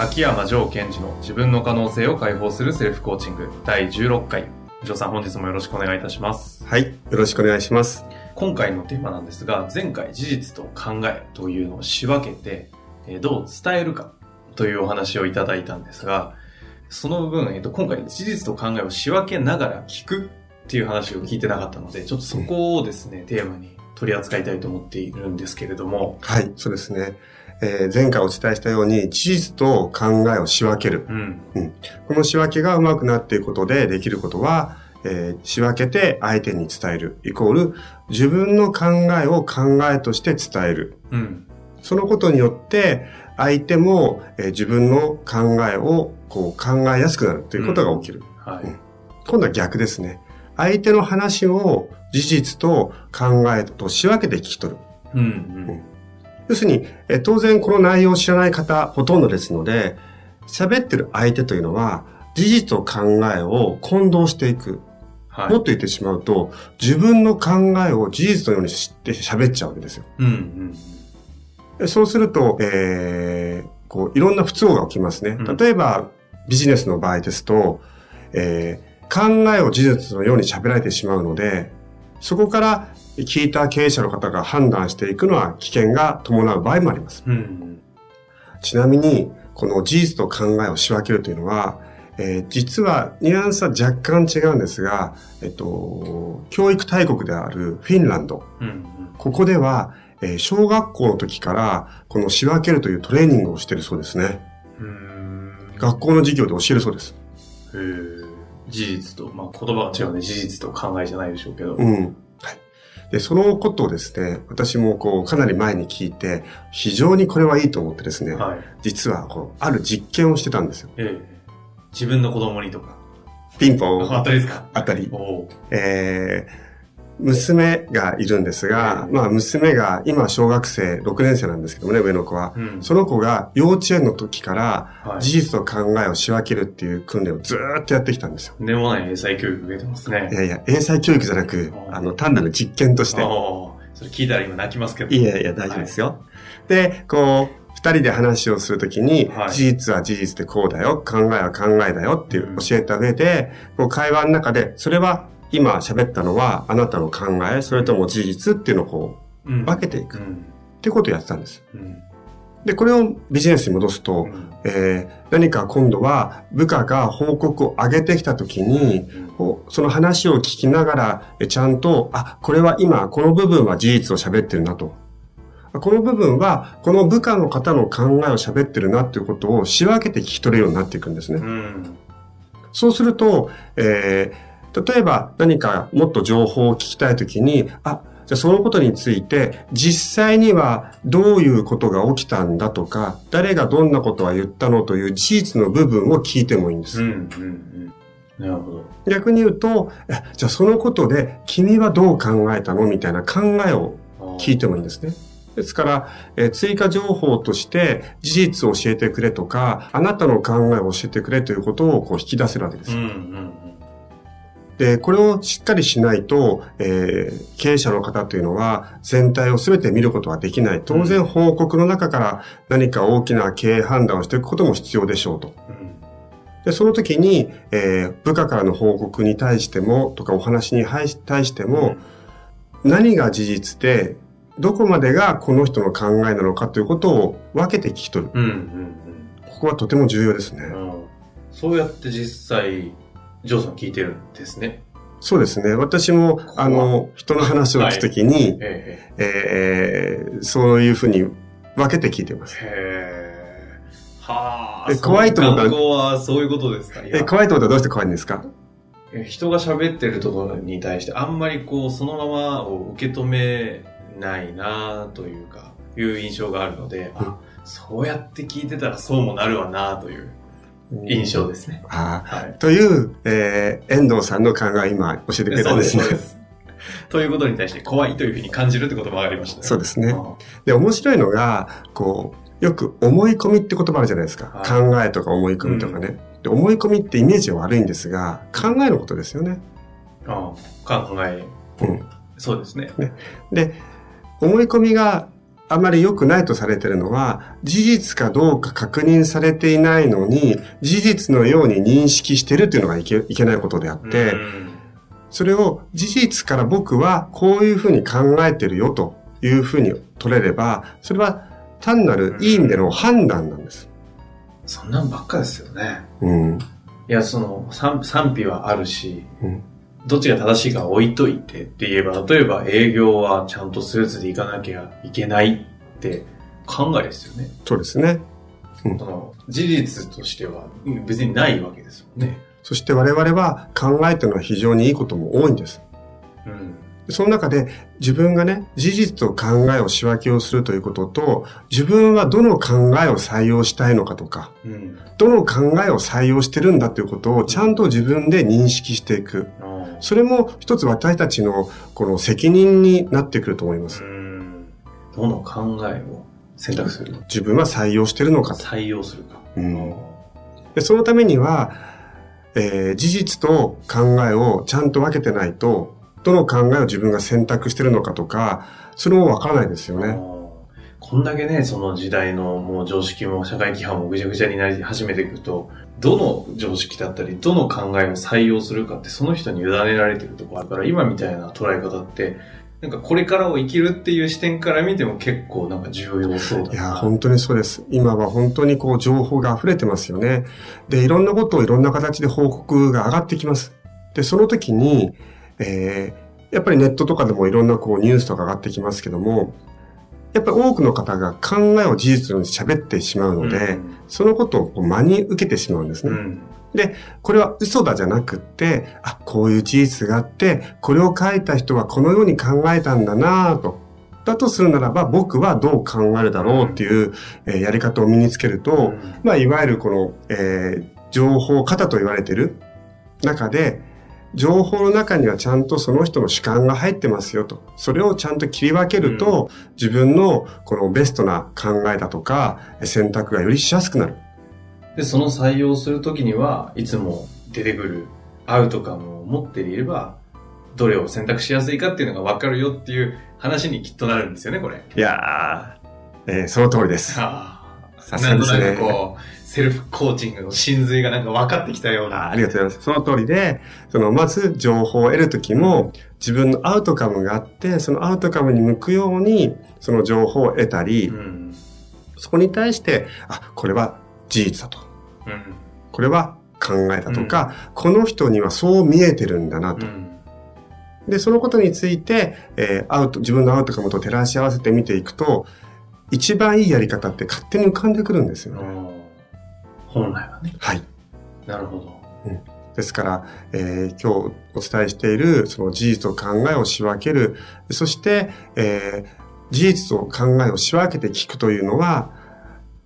秋山城賢治の自分の可能性を解放するセルフコーチング第16回。城さん本日もよろしくお願いいたします。はい。よろしくお願いします。今回のテーマなんですが、前回事実と考えというのを仕分けて、えーどう伝えるかというお話をいただいたんですが、その部分、えっと、今回事実と考えを仕分けながら聞くっていう話を聞いてなかったので、ちょっとそこをですね、テーマに取り扱いたいと思っているんですけれども、はい。そうですね。えー前回お伝えしたように、事実と考えを仕分ける。うん、この仕分けがうまくなっていくことでできることは、えー仕分けて相手に伝える。イコール、自分の考えを考えとして伝える。うん、そのことによって、相手も、えー自分の考えをこう考えやすくなるということが起きる。はい。今度は逆ですね。相手の話を事実と考えと仕分けて聞き取る。うん、うん、要するに、え当然この内容を知らない方ほとんどですので、喋ってる相手というのは、事実と考えを混同していく。はい。もっと言ってしまうと、自分の考えを事実のように知って喋っちゃうわけですよ。うん、うん。でそうすると、えー、こう、いろんな不都合が起きますねうん。例えば、ビジネスの場合ですと、えー考えを事実のように喋られてしまうので、そこから聞いた経営者の方が判断していくのは危険が伴う場合もあります。うん、ちなみに、この事実と考えを仕分けるというのは、えー実はニュアンスは若干違うんですが、えっと、教育大国であるフィンランド、うん、ここでは、えー小学校の時からこの仕分けるというトレーニングをしているそうですね。うん。学校の授業で教えるそうです。へー事実と、まあ言葉が違うね、事実と考えじゃないでしょうけど。うん。はい。で、そのことをですね、私もこう、かなり前に聞いて、非常にこれはいいと思ってですね、はい。実はこう、ある実験をしてたんですよ。ええ自分の子供にとか。ピンポン。あ当たりですか？あたり。えー娘がいるんですが、まあ娘が今小学生6年生なんですけどもね、上の子は。うん。その子が幼稚園の時からはい事実と考えを仕分けるっていう訓練をずーっとやってきたんですよ。でもない英才教育受けてますねい。やいや、英才教育じゃなく、あの、単なる実験として。それ聞いたら今泣きますけど。いやいや、大丈夫ですよ。で、こう、二人で話をするときに、はい事実は事実でこうだよ、考えは考えだよっていううん教えた上で、こう会話の中で、それは今喋ったのはあなたの考え、それとも事実っていうのをこう。うん分けていくっうん。てことをやってたんです。うん。で、これをビジネスに戻すと、うんえー何か今度は部下が報告を上げてきたときに、その話を聞きながら、えちゃんと、あ、これは今、この部分は事実を喋ってるなと。あこの部分は、この部下の方の考えを喋ってるなっていうことを仕分けて聞き取れるようになっていくんですね。うん。そうすると、えー例えば何かもっと情報を聞きたいときに、あ、じゃあそのことについて、実際にはどういうことが起きたんだとか、誰がどんなことは言ったのという事実の部分を聞いてもいいんです。うん。うん。なるほど。逆に言うと、えじゃあそのことで君はどう考えたのみたいな考えを聞いてもいいんですね。ですから、えー追加情報として事実を教えてくれとか、あなたの考えを教えてくれということをこう引き出せるわけですうん。うよ。ん。で、これをしっかりしないと、えー経営者の方というのは全体を全て見ることはできない。当然報告の中から何か大きな経営判断をしていくことも必要でしょうと。うん。で、その時に、えー部下からの報告に対しても、とかお話に対しても、何が事実で、どこまでがこの人の考えなのかということを分けて聞き取る。うん。うん。ここはとても重要ですね。うん。そうやって実際、ジョーさん聞いてるんですね。そうですね。私も、あの、人の話を聞くときに、ええーそういうふうに分けて聞いてます。え。へえ。はあ。え怖いと思ったらはそういうことですか？え、怖いと思ったらどうして怖いんですか？え人が喋ってるところに対してあんまりこうそのままを受け止めないなというか、いう印象があるので、あ、そうやって聞いてたらそうもなるわなという印象ですね。ああはい。という、えー、遠藤さんの考え今教えてくれたんですね。そうです。ということに対して怖いというふうに感じるってこともありましたね。そうですね。あで、面白いのが、こう、よく思い込みって言葉あるじゃないですか。はい考えとか思い込みとかね、で。思い込みってイメージは悪いんですが、考えのことですよね。あ考え、うんそうですね。で、思い込みがあまり良くないとされているのは、事実かどうか確認されていないのに、事実のように認識してるっていうのがいけいけないことであって、うんそれを事実から僕はこういうふうに考えてるよというふうに取れれば、それは単なるいい意味での判断なんです。そんなんばっかですよね。うん。いや、その、賛賛否はあるし、うんどっちが正しいか置いといてって言えば、例えば営業はちゃんとスーツで行かなきゃいけないって考えですよね。そうですね。その、事実としてはうん別にないわけですもんね。そして我々は考えてるのは非常にいいことも多いんです。うん。その中で自分がね、事実と考えを仕分けをするということと、自分はどの考えを採用したいのかとか、うん。どの考えを採用してるんだということをちゃんと自分で認識していく。あーそれも一つ私たちのこの責任になってくると思います。うん。どの考えを選択するか。自分は採用してるのかと。採用するか。うんでそのためには、えー事実と考えをちゃんと分けてないと、どの考えを自分が選択してるのかとか、それもわからないですよね。こんだけね、その時代のもう常識も社会規範もぐちゃぐちゃになり始めていくと、どの常識だったり、どの考えを採用するかってその人に委ねられてるところあるから、今みたいな捉え方って、なんかこれからを生きるっていう視点から見ても結構なんか重要そうだ。いや、本当にそうです。今は本当にこう情報が溢れてますよね。で、いろんなことをいろんな形で報告が上がってきます。で、その時に、えーやっぱりネットとかでもいろんなこうニュースとか上がってきますけども、やっぱり多くの方が考えを事実に喋ってしまうので、そのことをこう真に受けてしまうんですね。うん、うん。これは嘘だじゃなくって、あ、こういう事実があって、これを書いた人はこのように考えたんだなぁと。だとするならば、僕はどう考えるだろうっていう、えーやり方を身につけると、うんまあ、いわゆるこの、えー情報型と言われている中で、情報の中にはちゃんとその人の主観が入ってますよと。それをちゃんと切り分けると、自分のこのベストな考えだとか、選択がよりしやすくなる。で、その採用するときには、いつも出てくるアウトカムを持っていれば、どれを選択しやすいかっていうのが分かるよっていう話にきっとなるんですよね、これ。いやー、えーその通りです。さすがですねなんとなくこう、セルフコーチングの真髄がなんか分かってきたようあな。ありがとうございます。その通りで、その、まず情報を得るときも、自分のアウトカムがあって、そのアウトカムに向くように、その情報を得たり、うん。そこに対して、あ、これは事実だと。うん。これは考えだとか、この人にはそう見えてるんだなと。うん。で、そのことについて、えーアウト、自分のアウトカムと照らし合わせて見ていくと、一番いいやり方って勝手に浮かんでくるんですよね。本来はね。はい。なるほど。ですから、えー今日お伝えしている、その事実と考えを仕分ける、そして、えー事実と考えを仕分けて聞くというのは、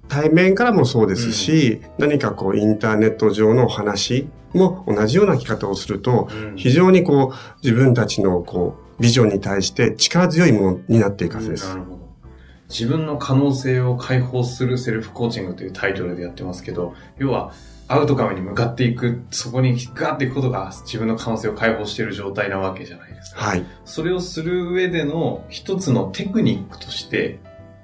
対面からもそうですし、何かこうインターネット上のお話も同じような聞き方をすると、うん非常にこう自分たちのこうビジョンに対して力強いものになっていくはずです。なるほど。自分の可能性を解放するセルフコーチングというタイトルでやってますけど、要はアウトカムに向かっていく、そこにガーっていくことが自分の可能性を解放している状態なわけじゃないですか。はい。それをする上での一つのテクニックとして、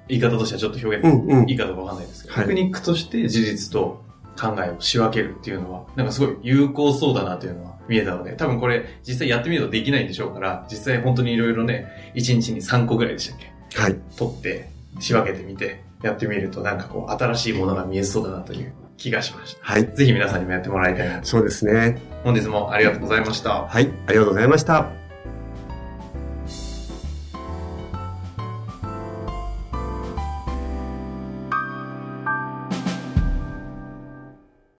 言い方としてはちょっと表現、うんうんいいかどうかわかんないですけど、はいテクニックとして事実と考えを仕分けるっていうのは、なんかすごい有効そうだなというのは見えたので、多分これ実際やってみるとできないんでしょうから、実際本当にいろいろね、1日に3個ぐらいでしたっけ？はい。取って、仕分けてみて、やってみるとなんかこう新しいものが見えそうだなという気がしました。はい。ぜひ皆さんにもやってもらいたいなと。そうですね。本日もありがとうございました。はい。ありがとうございました。